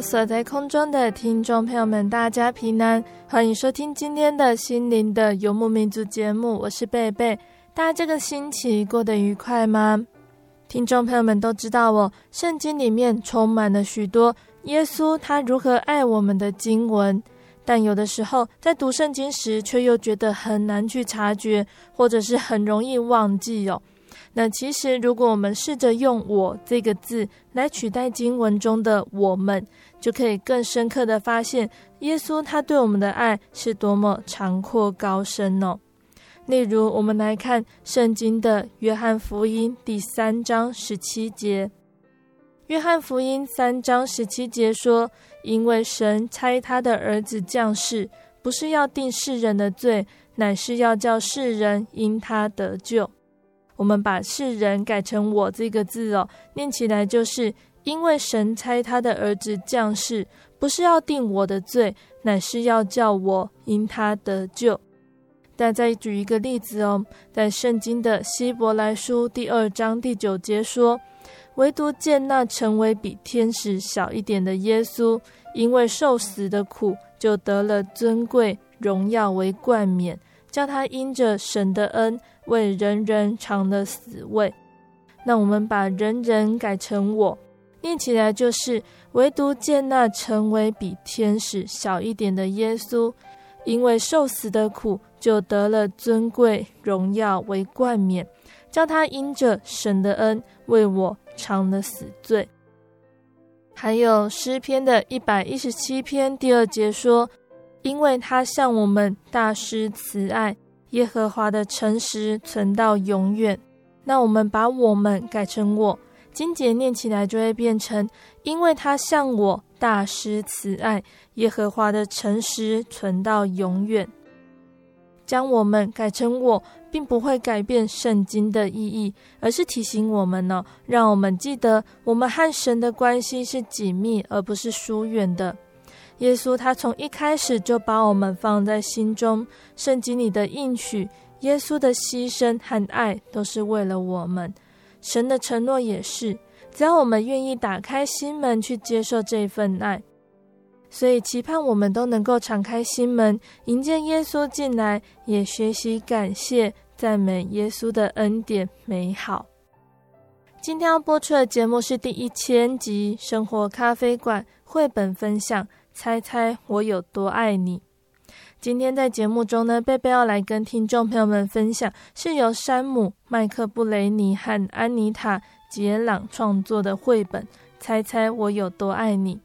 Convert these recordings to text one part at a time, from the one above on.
所在空中的听众朋友们，大家平安，欢迎收听今天的心灵的游牧民族节目，我是贝贝。大家这个星期过得愉快吗？听众朋友们都知道哦，圣经里面充满了许多耶稣他如何爱我们的经文，但有的时候在读圣经时，却又觉得很难去察觉，或者是很容易忘记哦。那其实，如果我们试着用“我”这个字来取代经文中的“我们”，就可以更深刻的发现耶稣他对我们的爱是多么长阔高深哦。例如，我们来看圣经的约翰福音第三章十七节。约翰福音三章十七节说：“因为神差他的儿子降世，不是要定世人的罪，乃是要叫世人因他得救。”我们把世人改成我这个字哦，念起来就是因为神差他的儿子降世，不是要定我的罪，乃是要叫我因他得救。但再举一个例子哦，在圣经的希伯来书第二章第九节说，唯独见那成为比天使小一点的耶稣，因为受死的苦，就得了尊贵荣耀为冠冕，叫他因着神的恩。为人人尝了死味，那我们把人人改成我，念起来就是唯独见那成为比天使小一点的耶稣，因为受死的苦，就得了尊贵荣耀为冠冕，叫他因着神的恩为我尝了死罪。还有诗篇的一百一十七篇第二节说，因为他向我们大施慈爱。耶和华的诚实存到永远。那我们把我们改成我，经节念起来就会变成：因为他向我大施慈爱，耶和华的诚实存到永远。将我们改成我，并不会改变圣经的意义，而是提醒我们呢，让我们记得我们和神的关系是紧密，而不是疏远的。耶稣他从一开始就把我们放在心中，圣经里的应许，耶稣的牺牲和爱都是为了我们，神的承诺也是，只要我们愿意打开心门去接受这份爱，所以期盼我们都能够敞开心门，迎接耶稣进来，也学习感谢赞美耶稣的恩典美好。今天要播出的节目是第一千集《生活咖啡馆》绘本分享。猜猜我有多爱你？今天在节目中呢，贝贝要来跟听众朋友们分享，是由山姆·麦克布雷尼和安妮塔·杰朗创作的绘本《猜猜我有多爱你》。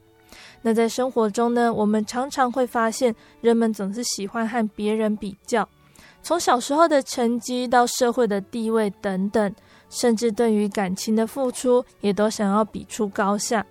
那在生活中呢，我们常常会发现，人们总是喜欢和别人比较，从小时候的成绩到社会的地位等等，甚至对于感情的付出，也都想要比出高下。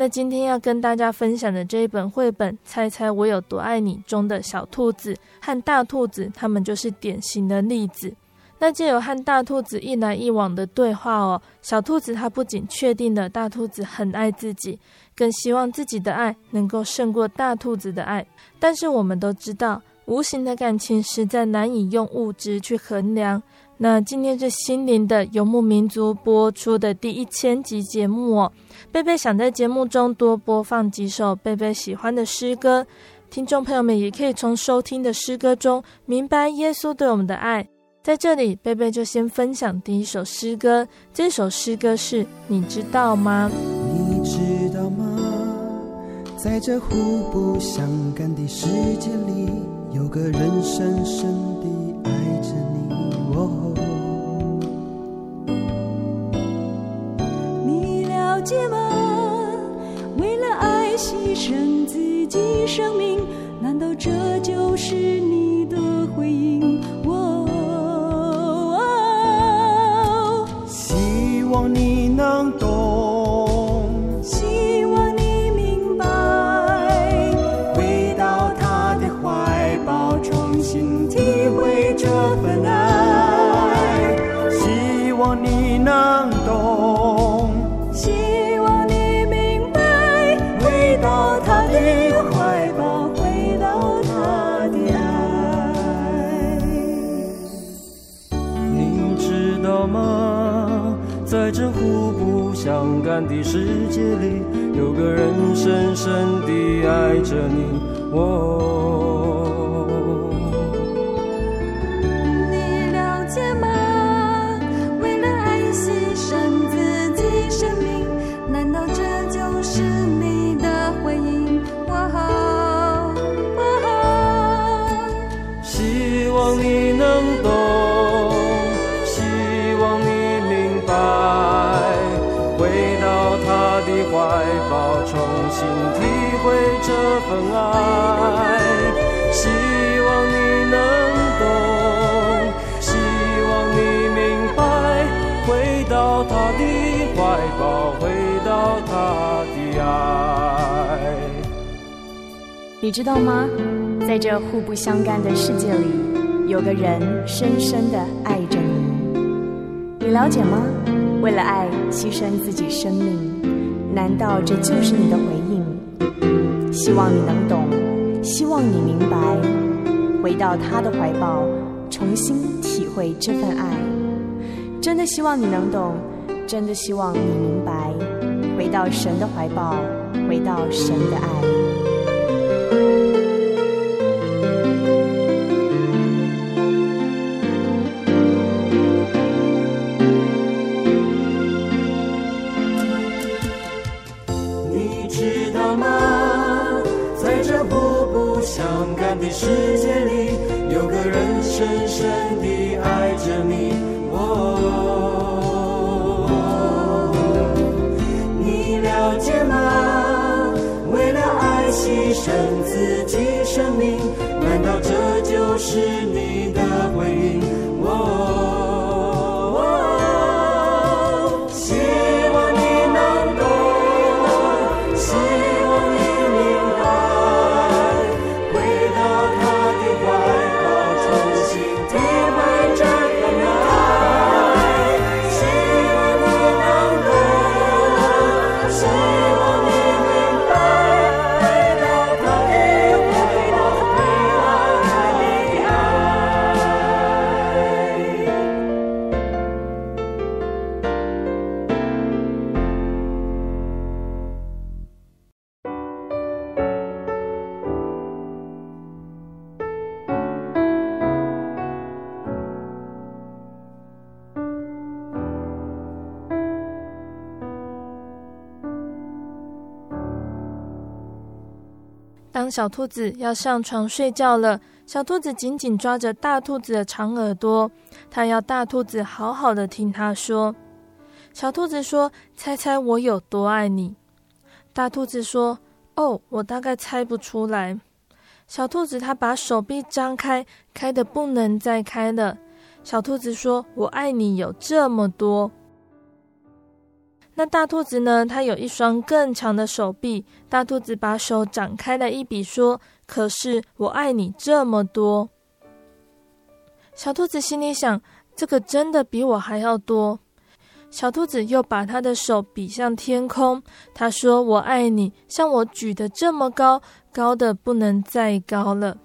那今天要跟大家分享的这一本绘本《猜猜我有多爱你》中的小兔子和大兔子，他们就是典型的例子。那借由和大兔子一来一往的对话哦，小兔子它不仅确定了大兔子很爱自己，更希望自己的爱能够胜过大兔子的爱。但是我们都知道，无形的感情实在难以用物质去衡量，那今天是心灵的游牧民族播出的第一千集节目哦，贝贝想在节目中多播放几首贝贝喜欢的诗歌，听众朋友们也可以从收听的诗歌中明白耶稣对我们的爱。在这里，贝贝就先分享第一首诗歌，这首诗歌是你知道吗？你知道吗？在这互不相干的世界里，有个人深深的了解吗？为了爱牺牲自己生命，难道这就是你的回应？哦，希望你能懂，的世界里，有个人深深地爱着你。哦，份爱。希望你能懂，希望你明白，回到他的怀抱，回到他的爱。你知道吗？在这互不相干的世界里，有个人深深的爱着你。你了解吗？为了爱，牺牲自己生命。难道这就是你的回？希望你能懂，希望你明白，回到他的怀抱，重新体会这份爱。真的希望你能懂，真的希望你明白，回到神的怀抱，回到神的爱。世界里有个人深深地爱着你，哦，你了解吗？为了爱牺牲自己生命，难道这就是你小兔子要上床睡觉了，小兔子紧紧抓着大兔子的长耳朵，它要大兔子好好的听它说。小兔子说：“猜猜我有多爱你？”大兔子说：“哦，我大概猜不出来。”小兔子它把手臂张开，开的不能再开了。小兔子说：“我爱你有这么多。”那大兔子呢？它有一双更长的手臂。大兔子把手展开了一比，说：“可是我爱你这么多。”小兔子心里想：“这个真的比我还要多。”小兔子又把它的手比向天空，它说：“我爱你，像我举得这么高，高得不能再高了。”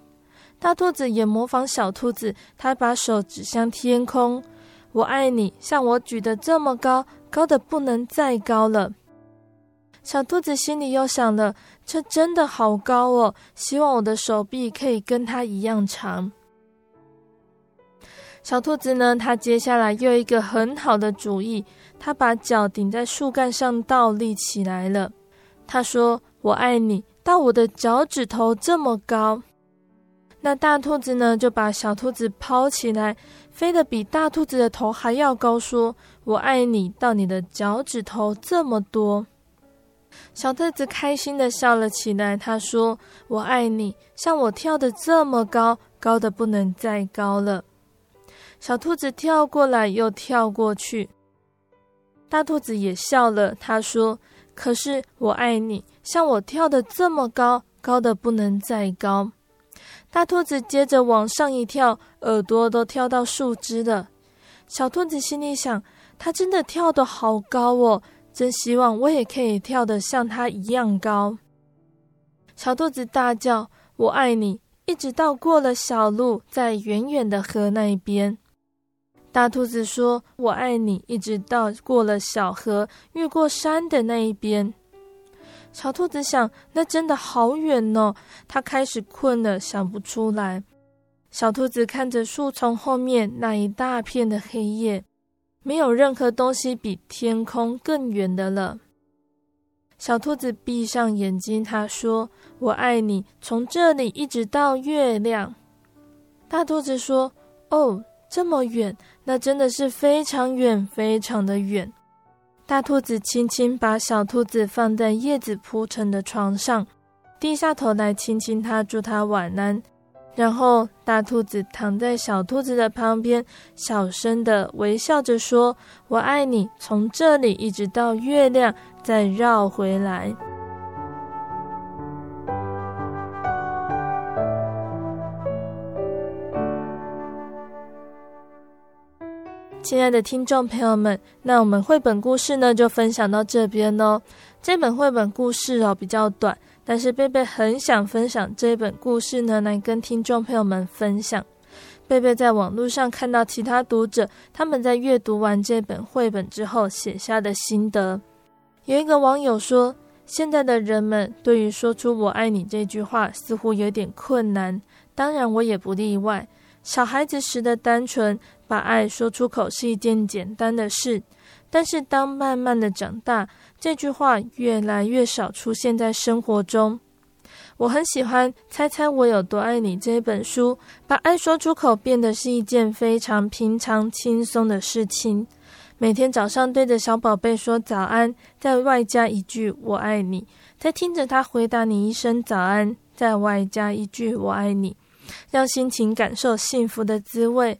大兔子也模仿小兔子，它把手指向天空。我爱你，像我举得这么高，高的不能再高了。”小兔子心里又想了：“这真的好高哦，希望我的手臂可以跟它一样长。”小兔子呢，它接下来又一个很好的主意，它把脚顶在树干上倒立起来了。它说：“我爱你，到我的脚趾头这么高。”那大兔子呢，就把小兔子抛起来，飞得比大兔子的头还要高，说：“我爱你，到你的脚趾头这么多。”小兔子开心地笑了起来。它说：“我爱你，像我跳得这么高，高得不能再高了。”小兔子跳过来又跳过去，大兔子也笑了。他说：“可是我爱你，像我跳得这么高，高得不能再高。”大兔子接着往上一跳，耳朵都跳到树枝了。小兔子心里想：“它真的跳得好高哦，真希望我也可以跳得像它一样高。”小兔子大叫：“我爱你！”一直到过了小路，在远远的河那一边。大兔子说：“我爱你，一直到过了小河，越过山的那一边。”小兔子想：“那真的好远哦。”它开始困了，想不出来。小兔子看着树丛后面那一大片的黑夜，没有任何东西比天空更远的了。小兔子闭上眼睛，它说：“我爱你，从这里一直到月亮。”大兔子说：“哦。”这么远，那真的是非常远，非常的远。大兔子轻轻把小兔子放在叶子铺成的床上，低下头来亲亲它，祝它晚安。然后大兔子躺在小兔子的旁边，小声的微笑着说：“我爱你，从这里一直到月亮，再绕回来。”亲爱的听众朋友们，那我们绘本故事呢就分享到这边哦。这本绘本故事哦比较短，但是贝贝很想分享这本故事呢来跟听众朋友们分享。贝贝在网络上看到其他读者他们在阅读完这本绘本之后写下的心得，有一个网友说：“现在的人们对于说出‘我爱你’这句话似乎有点困难，当然我也不例外。小孩子时的单纯。”把爱说出口是一件简单的事，但是当慢慢的长大，这句话越来越少出现在生活中。我很喜欢《猜猜我有多爱你》这本书，把爱说出口变得是一件非常平常、轻松的事情。每天早上对着小宝贝说早安，再外加一句“我爱你”，再听着他回答你一声早安，再外加一句“我爱你”，让心情感受幸福的滋味。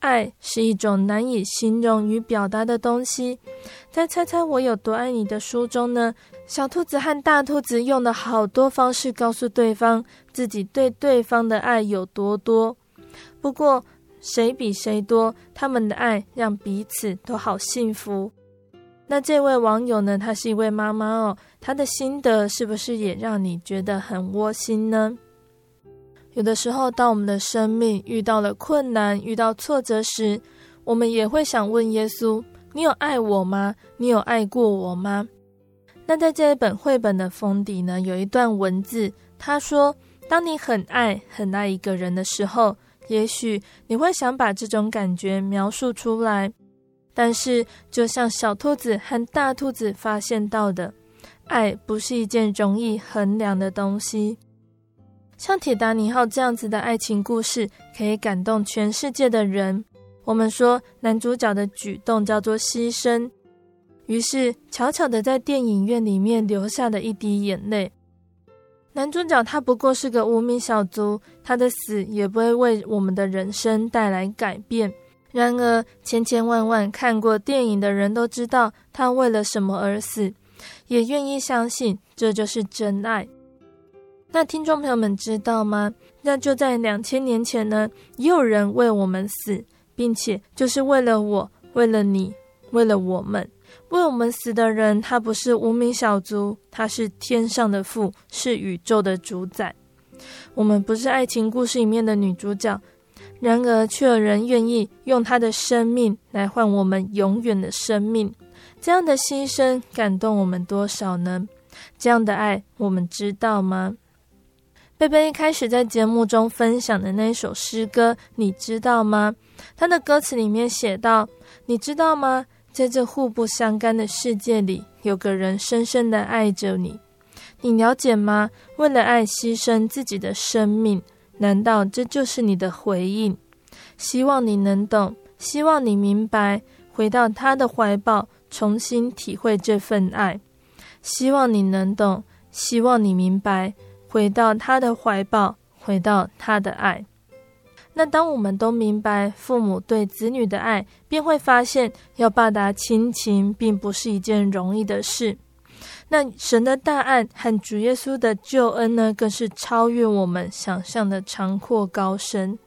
爱是一种难以形容与表达的东西。在猜猜我有多爱你的书中呢，小兔子和大兔子用了好多方式告诉对方自己对对方的爱有多多。不过，谁比谁多，他们的爱让彼此都好幸福。那这位网友呢，她是一位妈妈哦，她的心得是不是也让你觉得很窝心呢？有的时候，当我们的生命遇到了困难、遇到挫折时，我们也会想问耶稣：“你有爱我吗？你有爱过我吗？”那在这一本绘本的封底呢，有一段文字，他说：“当你很爱、很爱一个人的时候，也许你会想把这种感觉描述出来，但是就像小兔子和大兔子发现到的，爱不是一件容易衡量的东西。”像铁达尼号这样子的爱情故事，可以感动全世界的人。我们说男主角的举动叫做牺牲，于是悄悄的在电影院里面留下了一滴眼泪。男主角他不过是个无名小卒，他的死也不会为我们的人生带来改变。然而千千万万看过电影的人都知道他为了什么而死，也愿意相信这就是真爱。那听众朋友们知道吗？那就在两千年前呢，也有人为我们死，并且就是为了我，为了你，为了我们，为我们死的人，他不是无名小卒，他是天上的父，是宇宙的主宰。我们不是爱情故事里面的女主角，然而却有人愿意用他的生命来换我们永远的生命。这样的牺牲感动我们多少呢？这样的爱，我们知道吗？贝贝一开始在节目中分享的那首诗歌，你知道吗？他的歌词里面写道：“你知道吗？在这互不相干的世界里，有个人深深的爱着你。你了解吗？为了爱牺牲自己的生命，难道这就是你的回应？希望你能懂，希望你明白，回到他的怀抱，重新体会这份爱。希望你能懂，希望你明白。”回到他的怀抱，回到他的爱。那当我们都明白父母对子女的爱，便会发现要报答亲情并不是一件容易的事。那神的大爱和主耶稣的救恩呢，更是超越我们想象的长阔高深。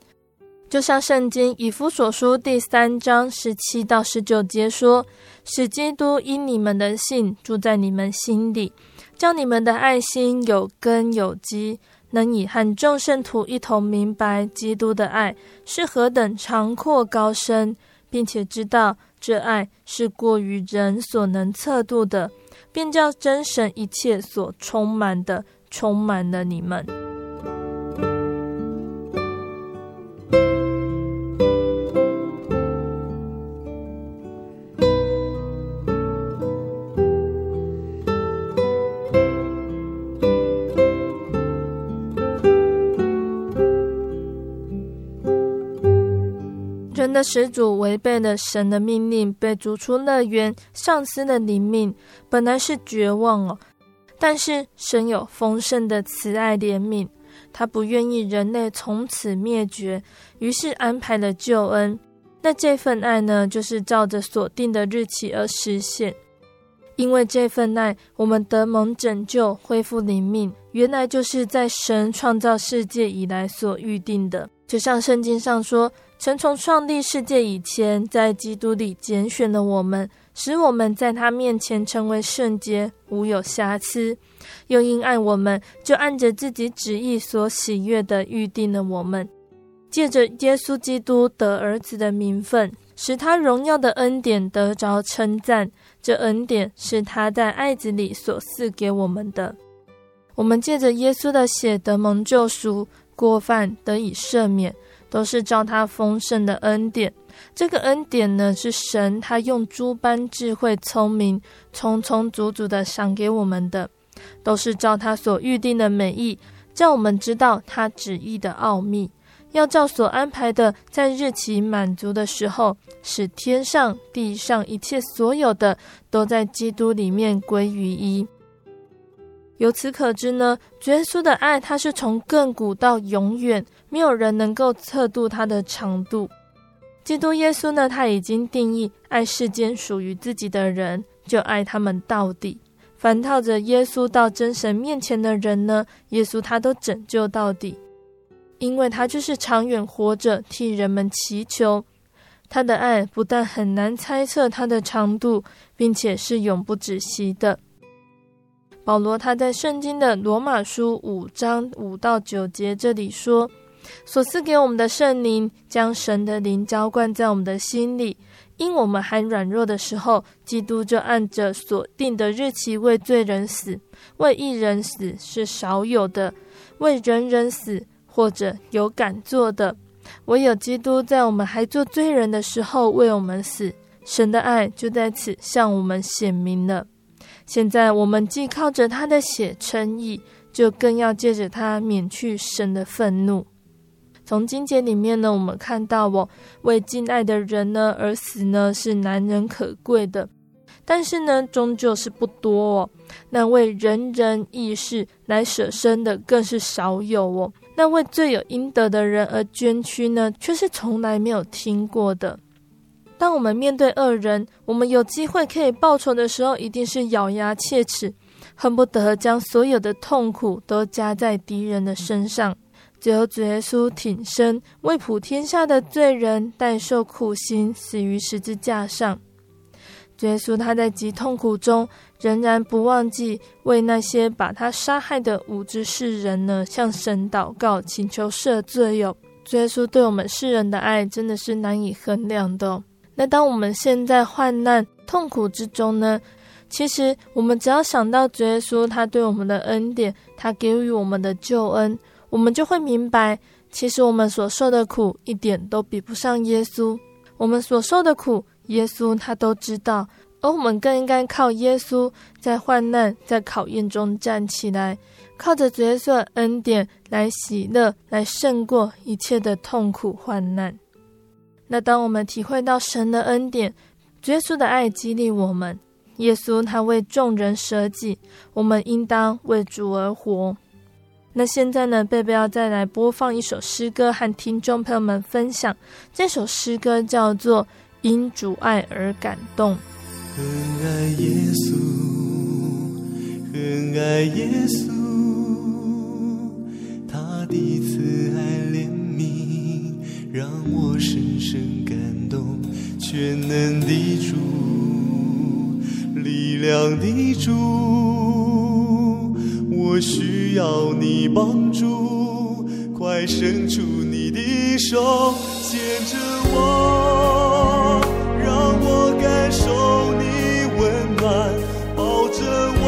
就像圣经以弗所书第三章十七到十九节说：“使基督因你们的信住在你们心里。”叫你们的爱心有根有基，能以和众圣徒一同明白基督的爱是何等长阔高深，并且知道这爱是过于人所能测度的，便叫真神一切所充满的充满了你们。的始祖违背了神的命令，被逐出乐园，丧失了灵命，本来是绝望哦。但是神有丰盛的慈爱怜悯，他不愿意人类从此灭绝，于是安排了救恩。那这份爱呢，就是照着所定的日期而实现。因为这份爱，我们得蒙拯救，恢复灵命，原来就是在神创造世界以来所预定的。就像圣经上说。曾从创立世界以前，在基督里拣选了我们，使我们在他面前成为圣洁，无有瑕疵。又因爱我们，就按着自己旨意所喜悦的预定了我们，借着耶稣基督得儿子的名分，使他荣耀的恩典得着称赞。这恩典是他在爱子里所赐给我们的。我们借着耶稣的血得蒙救赎，过犯得以赦免。都是照他丰盛的恩典，这个恩典呢，是神他用诸般智慧聪明，充充足足的赏给我们的，都是照他所预定的美意，叫我们知道他旨意的奥秘，要照所安排的，在日期满足的时候，使天上地上一切所有的，都在基督里面归于一。由此可知呢，主耶稣的爱，他是从亘古到永远，没有人能够测度他的长度。基督耶稣呢，他已经定义爱世间属于自己的人，就爱他们到底。凡靠着耶稣到真神面前的人呢，耶稣他都拯救到底，因为他就是长远活着替人们祈求。他的爱不但很难猜测他的长度，并且是永不止息的。保罗他在圣经的罗马书五章五到九节这里说：“所赐给我们的圣灵，将神的灵浇灌在我们的心里，因我们还软弱的时候，基督就按着所定的日期为罪人死，为一人死是少有的，为人人死或者有敢做的，唯有基督在我们还做罪人的时候为我们死，神的爱就在此向我们显明了。”现在我们既靠着他的血称义，就更要借着他免去神的愤怒。从经节里面呢，我们看到哦，为敬爱的人呢而死呢是难能可贵的，但是呢终究是不多哦。那为仁人义士来舍身的更是少有哦。那为罪有应得的人而捐躯呢，却是从来没有听过的。当我们面对恶人，我们有机会可以报仇的时候，一定是咬牙切齿，恨不得将所有的痛苦都加在敌人的身上。只有主耶稣挺身为普天下的罪人代受苦刑，死于十字架上。主耶稣他在极痛苦中，仍然不忘记为那些把他杀害的无知世人呢，向神祷告，请求赦罪哟。主耶稣对我们世人的爱真的是难以衡量的。那当我们现在患难痛苦之中呢，其实我们只要想到主耶稣他对我们的恩典，他给予我们的救恩，我们就会明白，其实我们所受的苦一点都比不上耶稣。我们所受的苦，耶稣他都知道，而我们更应该靠耶稣，在患难、在考验中站起来，靠着主耶稣的恩典来喜乐，来胜过一切的痛苦患难。那当我们体会到神的恩典，主耶稣的爱激励我们。耶稣他为众人舍己，我们应当为主而活。那现在呢，贝贝要再来播放一首诗歌，和听众朋友们分享。这首诗歌叫做《因主爱而感动》。很爱耶稣，很爱耶稣，他的慈爱怜悯让我深深感动，全能的主。力量的主，我需要你帮助，快伸出你的手，牵着我，让我感受你温暖，抱着我，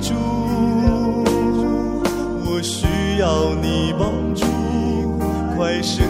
主，我需要你帮助，快伸。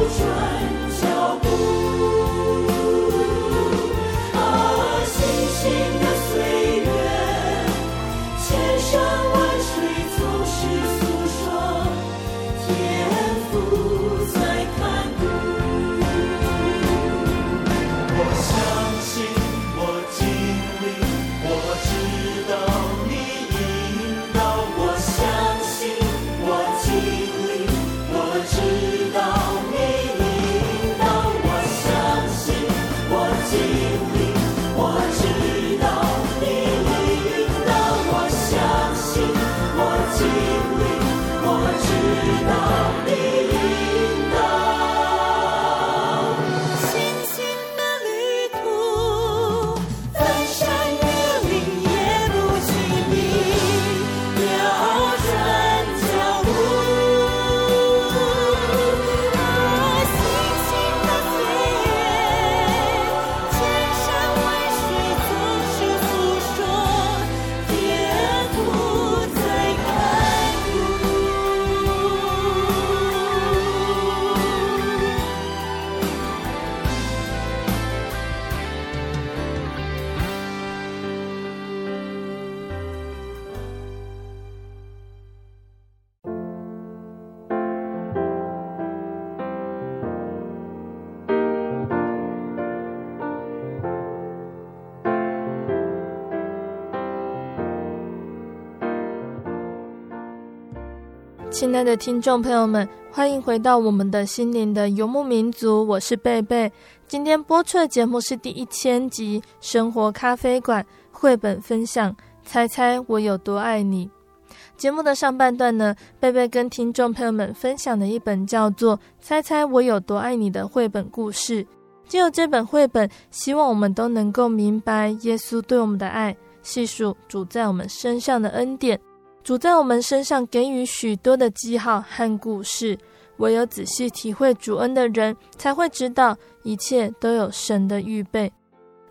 Trái 亲爱的听众朋友们，欢迎回到我们的心灵的游牧民族，我是贝贝。今天播出的节目是第一千集《生活咖啡馆》绘本分享。猜猜我有多爱你？节目的上半段呢，贝贝跟听众朋友们分享的一本叫做《猜猜我有多爱你》的绘本故事。借由这本绘本，希望我们都能够明白耶稣对我们的爱，细数主在我们身上的恩典。主在我们身上给予许多的记号和故事，唯有仔细体会主恩的人，才会知道一切都有神的预备。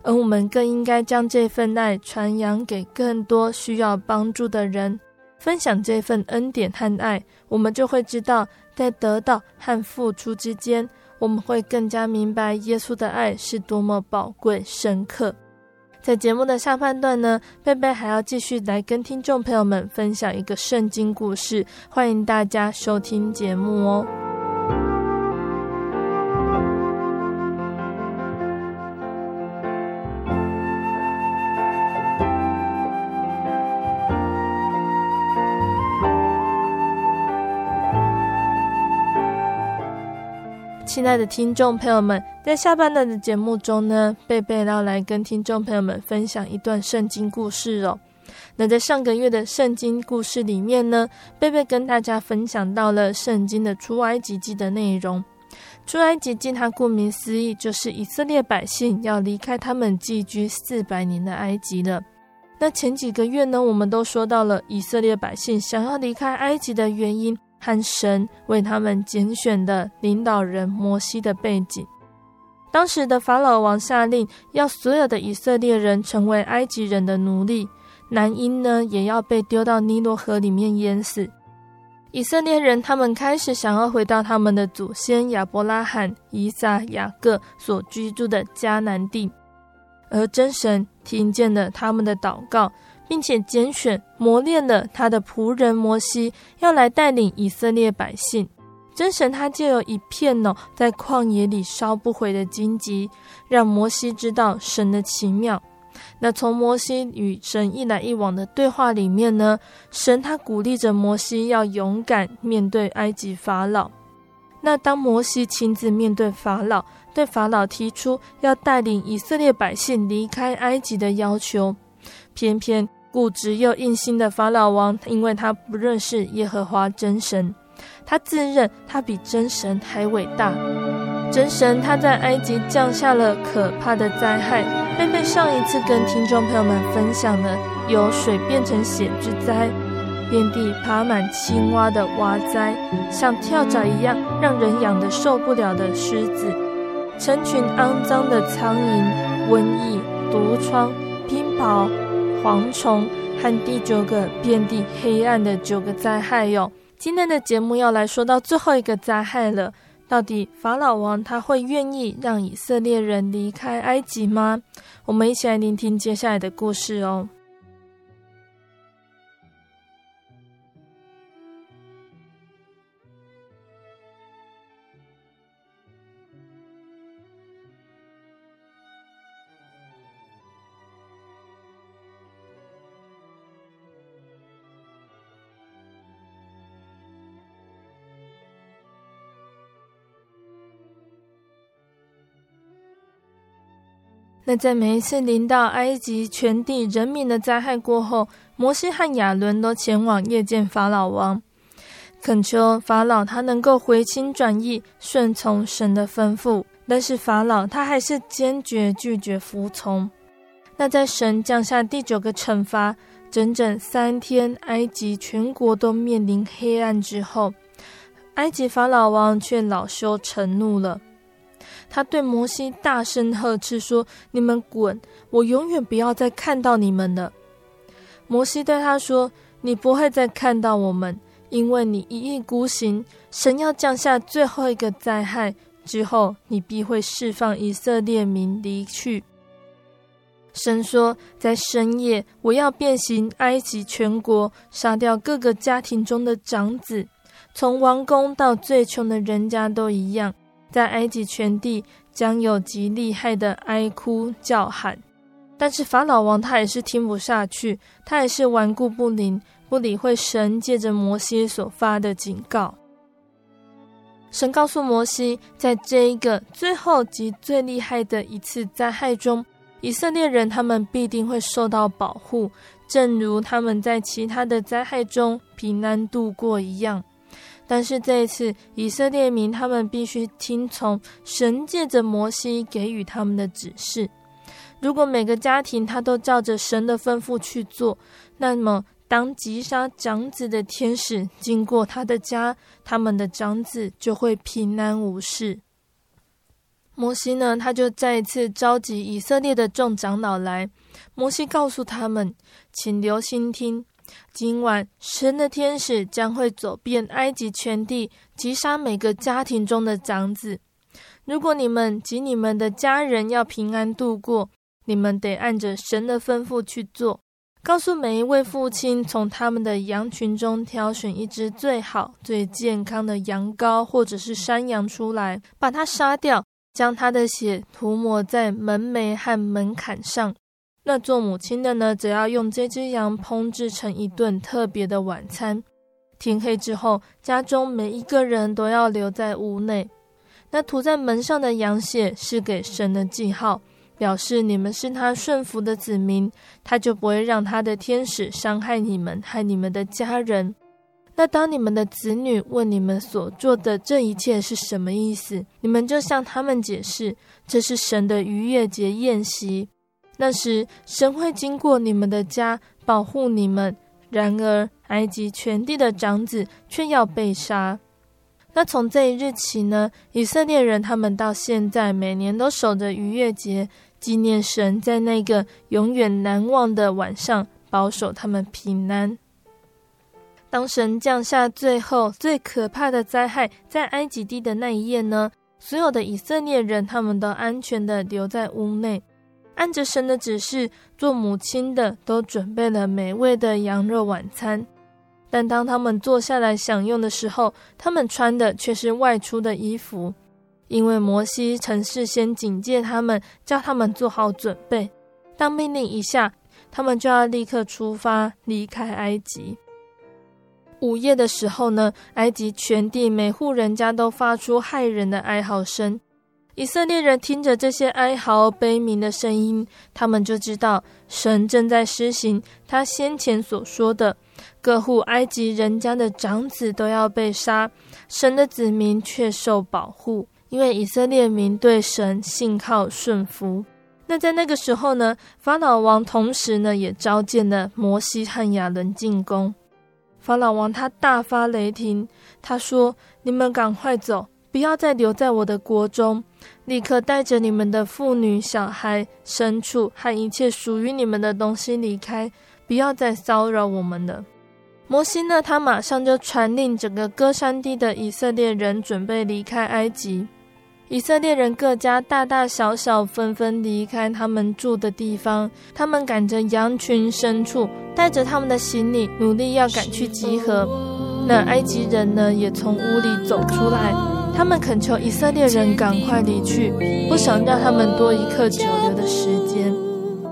而我们更应该将这份爱传扬给更多需要帮助的人，分享这份恩典和爱，我们就会知道，在得到和付出之间，我们会更加明白耶稣的爱是多么宝贵深刻。在节目的下半段呢，贝贝还要继续来跟听众朋友们分享一个圣经故事，欢迎大家收听节目哦。亲爱的听众朋友们，在下半段的节目中呢，贝贝要来跟听众朋友们分享一段圣经故事哦。那在上个月的圣经故事里面呢，贝贝跟大家分享到了圣经的出埃及记的内容。出埃及记它顾名思义，就是以色列百姓要离开他们寄居四百年的埃及了。那前几个月呢，我们都说到了以色列百姓想要离开埃及的原因。和神为他们拣选的领导人摩西的背景，当时的法老王下令要所有的以色列人成为埃及人的奴隶，男婴呢也要被丢到尼罗河里面淹死。以色列人他们开始想要回到他们的祖先亚伯拉罕、以撒、雅各所居住的迦南地，而真神听见了他们的祷告。并且拣选磨练了他的仆人摩西，要来带领以色列百姓。真神他就有一片哦，在旷野里烧不毁的荆棘，让摩西知道神的奇妙。那从摩西与神一来一往的对话里面呢，神他鼓励着摩西要勇敢面对埃及法老。那当摩西亲自面对法老，对法老提出要带领以色列百姓离开埃及的要求，偏偏。固执又硬心的法老王，因为他不认识耶和华真神，他自认他比真神还伟大。真神他在埃及降下了可怕的灾害，贝贝上一次跟听众朋友们分享了由水变成血之灾，遍地爬满青蛙的蛙灾，像跳蚤一样让人痒得受不了的虱子，成群肮脏的苍蝇、瘟疫、毒疮、冰雹。蝗虫和第九个遍地黑暗的九个灾害哟。今天的节目要来说到最后一个灾害了。到底法老王他会愿意让以色列人离开埃及吗？我们一起来聆听接下来的故事哦。那在每一次临到埃及全地人民的灾害过后，摩西和亚伦都前往夜见法老王，恳求法老他能够回心转意，顺从神的吩咐。但是法老他还是坚决拒绝服从。那在神降下第九个惩罚，整整三天，埃及全国都面临黑暗之后，埃及法老王却恼羞成怒了。他对摩西大声呵斥说：“你们滚！我永远不要再看到你们了。”摩西对他说：“你不会再看到我们，因为你一意孤行。神要降下最后一个灾害之后，你必会释放以色列民离去。”神说：“在深夜，我要遍行埃及全国，杀掉各个家庭中的长子，从王宫到最穷的人家都一样。”在埃及全地将有极厉害的哀哭叫喊，但是法老王他也是听不下去，他也是顽固不灵，不理会神借着摩西所发的警告。神告诉摩西，在这一个最后及最厉害的一次灾害中，以色列人他们必定会受到保护，正如他们在其他的灾害中平安度过一样。但是这一次，以色列民他们必须听从神借着摩西给予他们的指示。如果每个家庭他都照着神的吩咐去做，那么，当击杀长子的天使经过他的家，他们的长子就会平安无事。摩西呢，他就再一次召集以色列的众长老来。摩西告诉他们：“请留心听，今晚神的天使将会走遍埃及全地，击杀每个家庭中的长子。如果你们及你们的家人要平安度过，你们得按着神的吩咐去做。”告诉每一位父亲，从他们的羊群中挑选一只最好、最健康的羊羔或者是山羊出来，把它杀掉，将它的血涂抹在门楣和门槛上。那做母亲的呢，则要用这只羊烹制成一顿特别的晚餐。天黑之后，家中每一个人都要留在屋内。那涂在门上的羊血是给神的记号。表示你们是他顺服的子民，他就不会让他的天使伤害你们，害你们的家人。那当你们的子女问你们所做的这一切是什么意思，你们就向他们解释，这是神的逾越节宴席。那时神会经过你们的家保护你们。然而埃及全地的长子却要被杀。那从这一日起呢，以色列人他们到现在每年都守着逾越节，纪念神在那个永远难忘的晚上保守他们平安。当神降下最后最可怕的灾害在埃及地的那一夜呢，所有的以色列人他们都安全的留在屋内，按着神的指示，做母亲的都准备了美味的羊肉晚餐。但当他们坐下来享用的时候，他们穿的却是外出的衣服，因为摩西曾事先警戒他们，叫他们做好准备。当命令一下，他们就要立刻出发离开埃及。午夜的时候呢，埃及全地每户人家都发出骇人的哀嚎声。以色列人听着这些哀嚎悲鸣的声音，他们就知道神正在施行他先前所说的。各户埃及人家的长子都要被杀，神的子民却受保护，因为以色列民对神信靠顺服。那在那个时候呢，法老王同时呢也召见了摩西和亚伦进宫。法老王他大发雷霆，他说：“你们赶快走，不要再留在我的国中，立刻带着你们的妇女、小孩、牲畜和一切属于你们的东西离开，不要再骚扰我们了。”摩西呢，他马上就传令整个歌山地的以色列人准备离开埃及。以色列人各家大大小小纷纷离开他们住的地方，他们赶着羊群牲畜，带着他们的行李，努力要赶去集合。那埃及人呢，也从屋里走出来，他们恳求以色列人赶快离去，不想让他们多一刻久留的时间。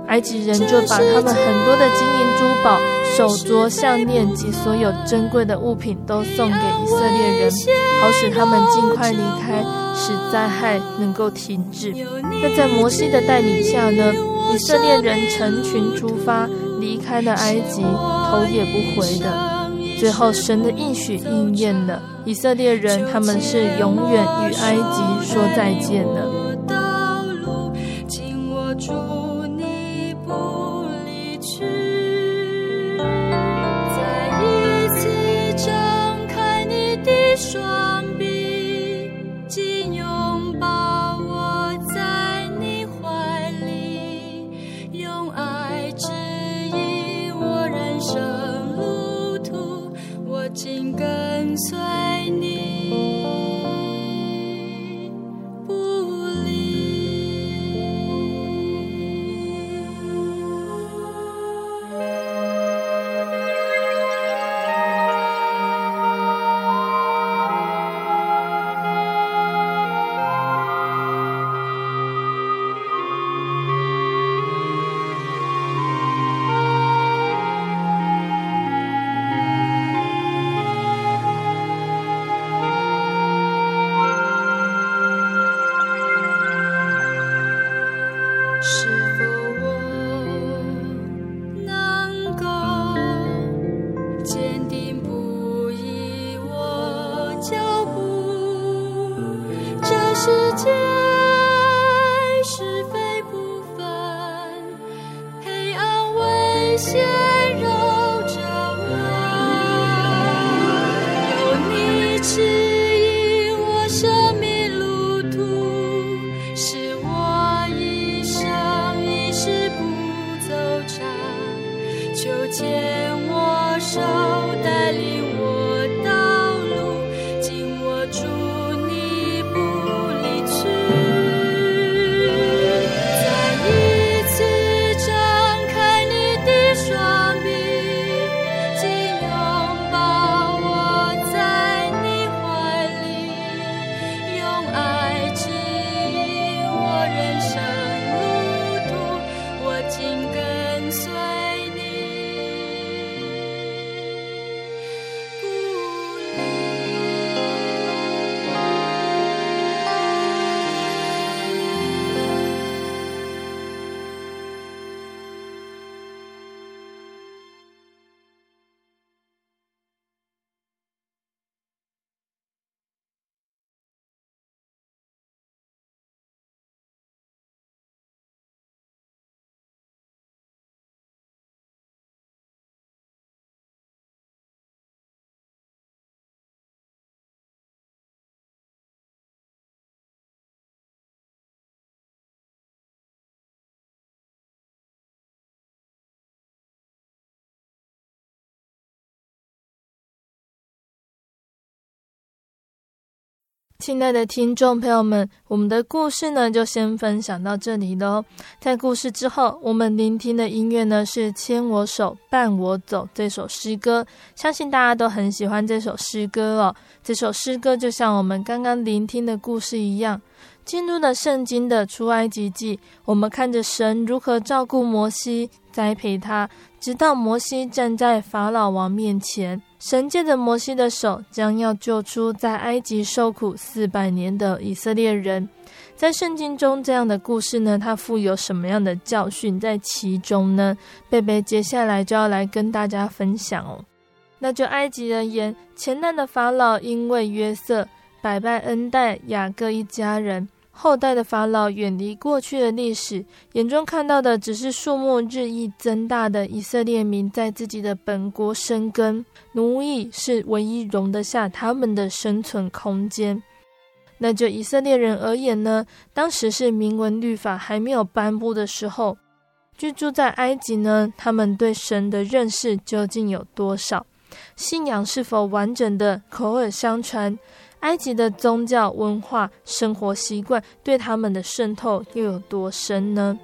埃及人就把他们很多的金银珠宝。手镯、项链及所有珍贵的物品都送给以色列人，好使他们尽快离开，使灾害能够停止。那在摩西的带领下呢，以色列人成群出发，离开了埃及，头也不回的。最后，神的应许应验了，以色列人他们是永远与埃及说再见了。亲爱的听众朋友们，我们的故事呢就先分享到这里喽。在故事之后，我们聆听的音乐呢是《牵我手，伴我走》这首诗歌，相信大家都很喜欢这首诗歌哦。这首诗歌就像我们刚刚聆听的故事一样，进入了圣经的出埃及记，我们看着神如何照顾摩西，栽培他，直到摩西站在法老王面前。神借着摩西的手，将要救出在埃及受苦四百年的以色列人。在圣经中，这样的故事呢，它附有什么样的教训在其中呢？贝贝接下来就要来跟大家分享哦。那就埃及而言，前难的法老因为约瑟百般恩待雅各一家人。后代的法老远离过去的历史，眼中看到的只是数目日益增大的以色列民在自己的本国生根，奴役是唯一容得下他们的生存空间。那就以色列人而言呢？当时是明文律法还没有颁布的时候，居住在埃及呢，他们对神的认识究竟有多少？信仰是否完整的口耳相传？埃及的宗教文化、生活习惯对他们的渗透又有多深呢？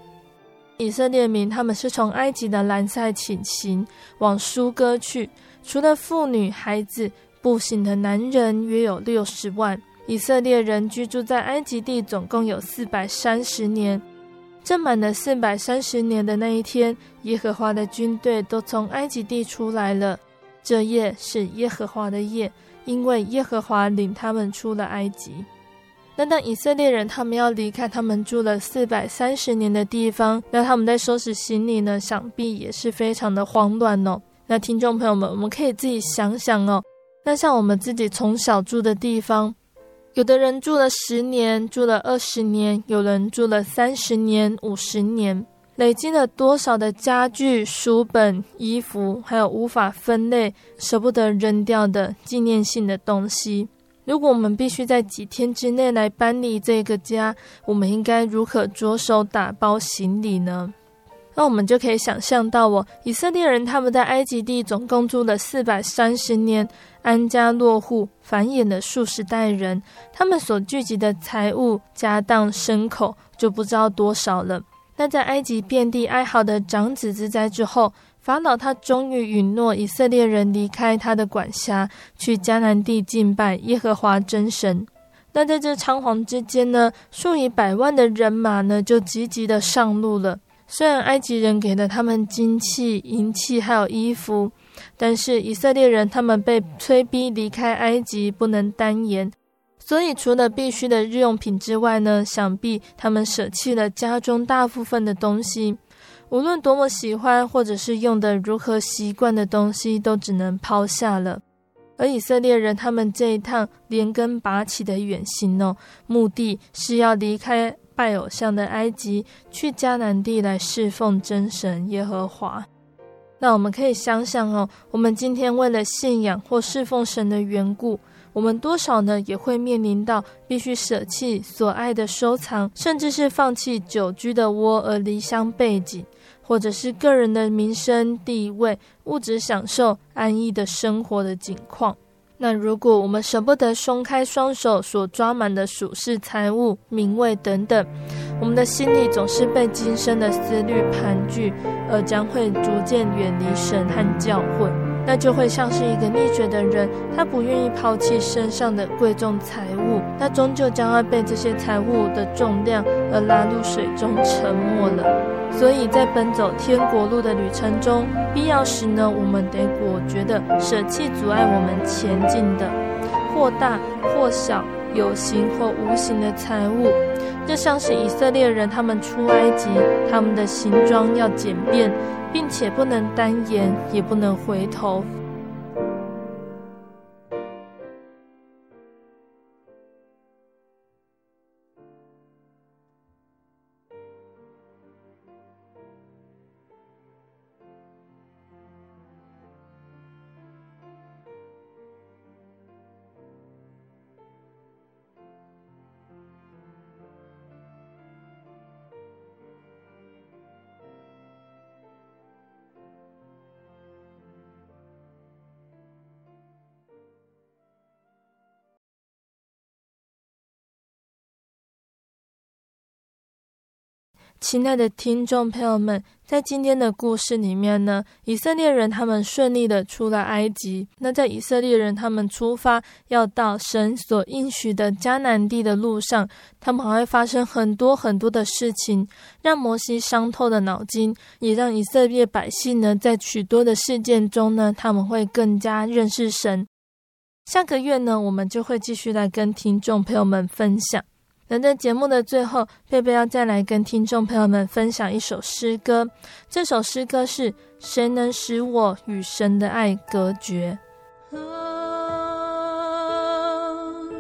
以色列民他们是从埃及的兰塞起行往苏哥去，除了妇女、孩子，步行的男人约有六十万。以色列人居住在埃及地总共有四百三十年。正满了四百三十年的那一天，耶和华的军队都从埃及地出来了。这夜是耶和华的夜。因为耶和华领他们出了埃及，那当以色列人他们要离开他们住了四百三十年的地方，那他们在收拾行李呢，想必也是非常的慌乱哦。那听众朋友们，我们可以自己想想哦。那像我们自己从小住的地方，有的人住了十年，住了二十年，有人住了三十年、五十年。累积了多少的家具、书本、衣服，还有无法分类、舍不得扔掉的纪念性的东西？如果我们必须在几天之内来搬离这个家，我们应该如何着手打包行李呢？那我们就可以想象到，哦，以色列人他们在埃及地总共住了四百三十年，安家落户，繁衍了数十代人，他们所聚集的财物、家当、牲口就不知道多少了。那在埃及遍地哀嚎的长子之灾之后，法老他终于允诺以色列人离开他的管辖，去迦南地敬拜耶和华真神。那在这仓皇之间呢，数以百万的人马呢就积极的上路了。虽然埃及人给了他们金器、银器还有衣服，但是以色列人他们被催逼离开埃及，不能单言。所以，除了必须的日用品之外呢，想必他们舍弃了家中大部分的东西，无论多么喜欢或者是用得如何习惯的东西，都只能抛下了。而以色列人他们这一趟连根拔起的远行哦，目的是要离开拜偶像的埃及，去迦南地来侍奉真神耶和华。那我们可以想想哦，我们今天为了信仰或侍奉神的缘故，我们多少呢也会面临到必须舍弃所爱的收藏，甚至是放弃久居的窝而离乡背井，或者是个人的名声地位、物质享受、安逸的生活的景况。那如果我们舍不得松开双手所抓满的属世财物、名位等等，我们的心里总是被今生的思虑盘踞，而将会逐渐远离神和教会。那就会像是一个溺水的人，他不愿意抛弃身上的贵重财物，那终究将要被这些财物的重量而拉入水中沉没了。所以在奔走天国路的旅程中，必要时呢，我们得果决地舍弃阻碍我们前进的，或大或小，有形或无形的财物。就像是以色列人，他们出埃及，他们的行装要简便，并且不能单言，也不能回头。亲爱的听众朋友们，在今天的故事里面呢，以色列人他们顺利的出了埃及。那在以色列人他们出发要到神所应许的迦南地的路上，他们还会发生很多很多的事情，让摩西伤透了脑筋，也让以色列百姓呢，在许多的事件中呢，他们会更加认识神。下个月呢，我们就会继续来跟听众朋友们分享。那在节目的最后，贝贝要再来跟听众朋友们分享一首诗歌。这首诗歌是《谁能使我与神的爱隔绝》？哦，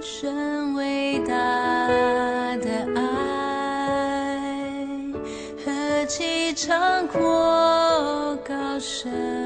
神伟大的爱，何其长阔高深。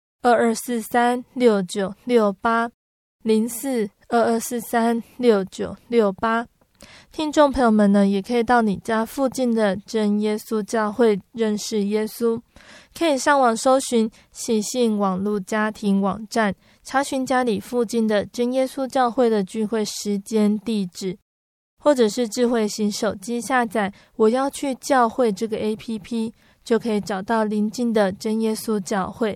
二二四三六九六八零四二二四三六九六八，听众朋友们呢，也可以到你家附近的真耶稣教会认识耶稣，可以上网搜寻喜信网络家庭网站，查询家里附近的真耶稣教会的聚会时间地址，或者是智慧型手机下载“我要去教会”这个 APP，就可以找到邻近的真耶稣教会。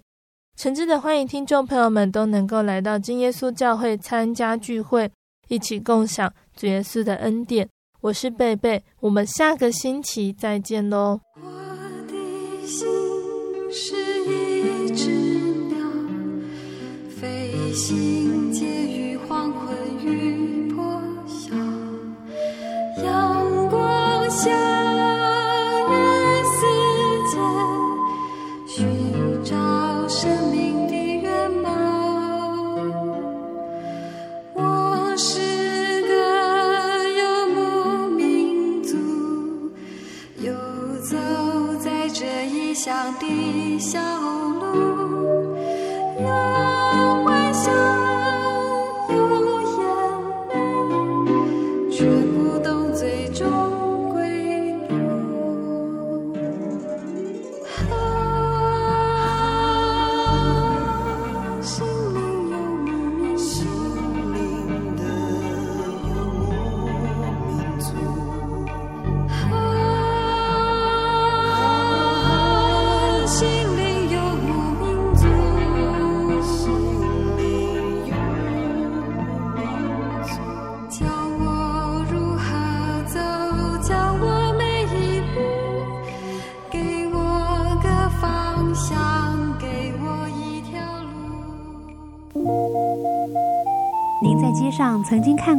诚挚的欢迎听众朋友们都能够来到真耶稣教会参加聚会，一起共享主耶稣的恩典。我是贝贝，我们下个星期再见喽。我的心是一只鸟，飞行介于黄昏与破晓，阳光下。笑